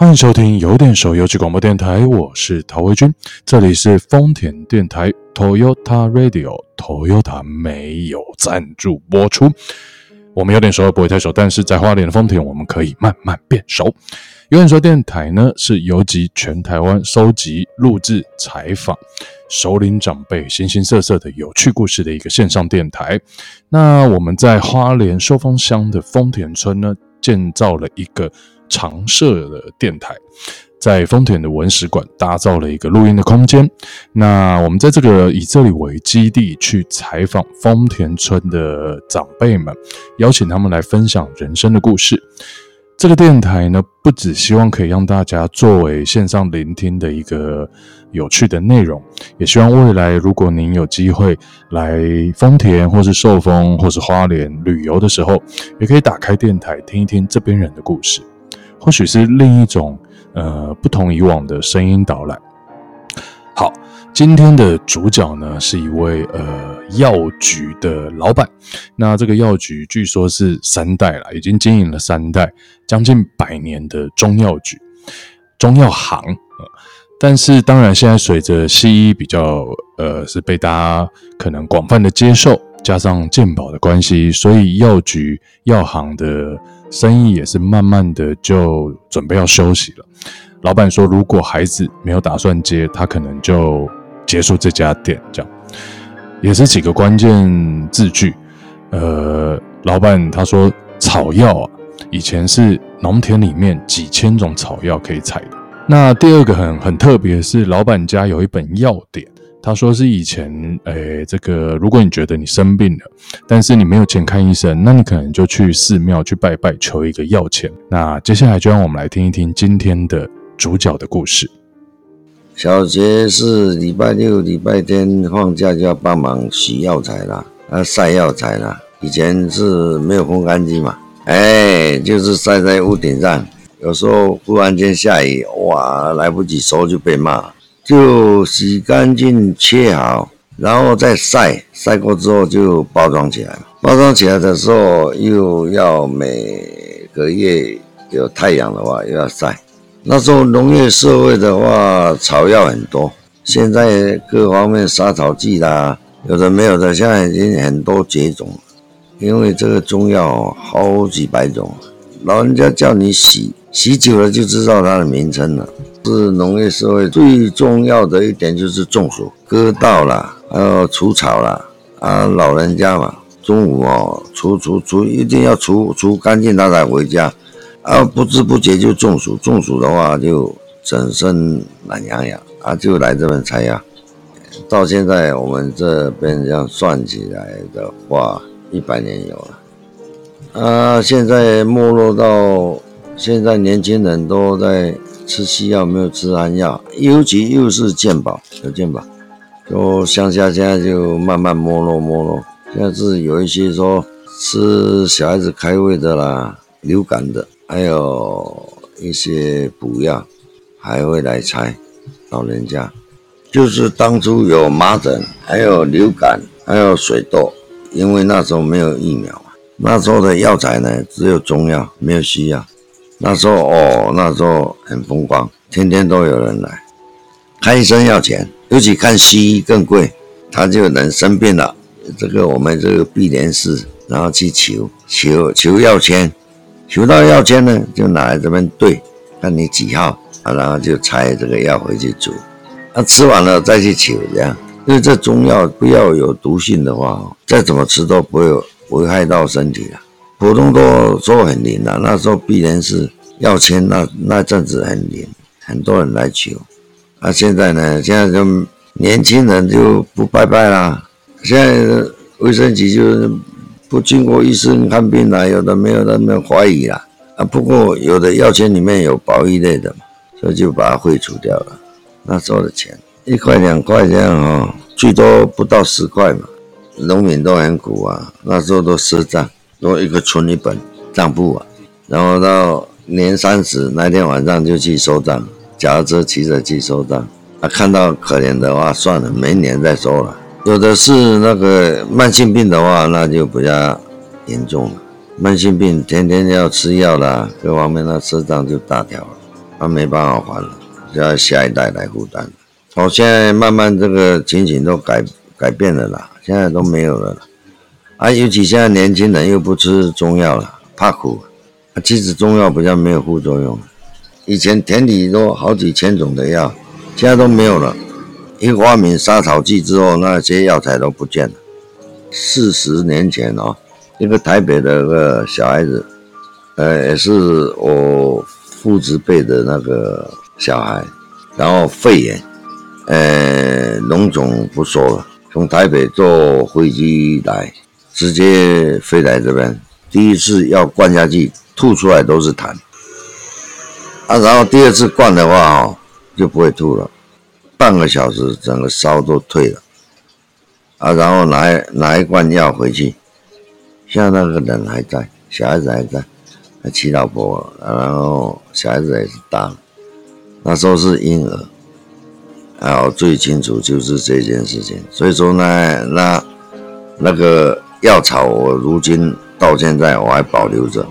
欢迎收听有点手游机广播电台，我是陶维军，这里是丰田电台 Toyota Radio，Toyota 没有赞助播出。我们有点熟不会太熟，但是在花莲的丰田，我们可以慢慢变熟。有点说电台呢，是游集全台湾收集、录制、采访首领长辈形形色色的有趣故事的一个线上电台。那我们在花莲寿丰乡的丰田村呢，建造了一个。常设的电台，在丰田的文史馆打造了一个录音的空间。那我们在这个以这里为基地去采访丰田村的长辈们，邀请他们来分享人生的故事。这个电台呢，不只希望可以让大家作为线上聆听的一个有趣的内容，也希望未来如果您有机会来丰田或是寿丰或是花莲旅游的时候，也可以打开电台听一听这边人的故事。或许是另一种呃不同以往的声音导览。好，今天的主角呢是一位呃药局的老板。那这个药局据说是三代了，已经经营了三代，将近百年的中药局、中药行。但是当然，现在随着西医比较呃是被大家可能广泛的接受，加上健保的关系，所以药局药行的。生意也是慢慢的就准备要休息了。老板说，如果孩子没有打算接，他可能就结束这家店。这样也是几个关键字句。呃，老板他说，草药啊，以前是农田里面几千种草药可以采的。那第二个很很特别是，老板家有一本药典。他说是以前，诶，这个如果你觉得你生病了，但是你没有钱看医生，那你可能就去寺庙去拜拜，求一个药钱。那接下来就让我们来听一听今天的主角的故事。小杰是礼拜六、礼拜天放假就要帮忙洗药材啦，啊晒药材啦。以前是没有烘干机嘛，哎，就是晒在屋顶上。有时候忽然间下雨，哇，来不及收就被骂。就洗干净切好，然后再晒，晒过之后就包装起来。包装起来的时候，又要每个月有太阳的话，又要晒。那时候农业社会的话，草药很多，现在各方面杀草剂啦，有的没有的，现在已经很多绝种。因为这个中药好几百种，老人家叫你洗，洗久了就知道它的名称了。是农业社会最重要的一点就是种树、割稻啦，还有除草啦。啊，老人家嘛，中午哦，除除除，一定要除除干净，他才回家。啊，不知不觉就中暑，中暑的话就整身懒洋洋，啊，就来这边采药。到现在我们这边这样算起来的话，一百年有了。啊，现在没落到现在，年轻人都在。吃西药没有吃安药，尤其又是健保有健保，就乡下现在就慢慢没落没落。现在是有一些说吃小孩子开胃的啦、流感的，还有一些补药，还会来拆老人家。就是当初有麻疹，还有流感，还有水痘，因为那时候没有疫苗嘛，那时候的药材呢只有中药，没有西药。那时候哦，那时候很风光，天天都有人来看医生要钱，尤其看西医更贵。他就能生病了，这个我们这个碧莲寺，然后去求求求药签，求到药签呢，就拿来这边对，看你几号啊，然后就拆这个药回去煮，那吃完了再去求这样。因为这中药不要有毒性的话，再怎么吃都不会危害到身体了。普通都说很灵的，那时候必然是要签，那那阵子很灵，很多人来求。那现在呢？现在就年轻人就不拜拜啦。现在卫生局就是不经过医生看病啦，有的没有的没有怀疑啦。啊，不过有的药签里面有保育类的嘛，所以就把它废除掉了。那时候的钱一块两块这样哦，最多不到十块嘛。农民都很苦啊，那时候都赊账。都一个存一本账簿啊，然后到年三十那天晚上就去收账，脚踏车骑着去收账。啊，看到可怜的话，算了，明年再收了。有的是那个慢性病的话，那就比较严重了。慢性病天天要吃药啦，各方面那赊账就大条了。他没办法还了，就要下一代来负担。哦，现在慢慢这个情形都改改变了啦，现在都没有了。啊，尤其现在年轻人又不吃中药了，怕苦。其实中药比较没有副作用。以前田里都好几千种的药，现在都没有了。一发明杀草剂之后，那些药材都不见了。四十年前哦，一个台北的个小孩子，呃，也是我父子辈的那个小孩，然后肺炎，呃，脓肿不说了，从台北坐飞机来，直接飞来这边，第一次要灌下去，吐出来都是痰，啊，然后第二次灌的话哦，就不会吐了。半个小时，整个烧都退了，啊，然后拿拿一罐药回去，现在那个人还在，小孩子还在，还娶老婆，然后小孩子也是大了，那时候是婴儿，啊，我最清楚就是这件事情，所以说呢，那那个药草，我如今到现在我还保留着。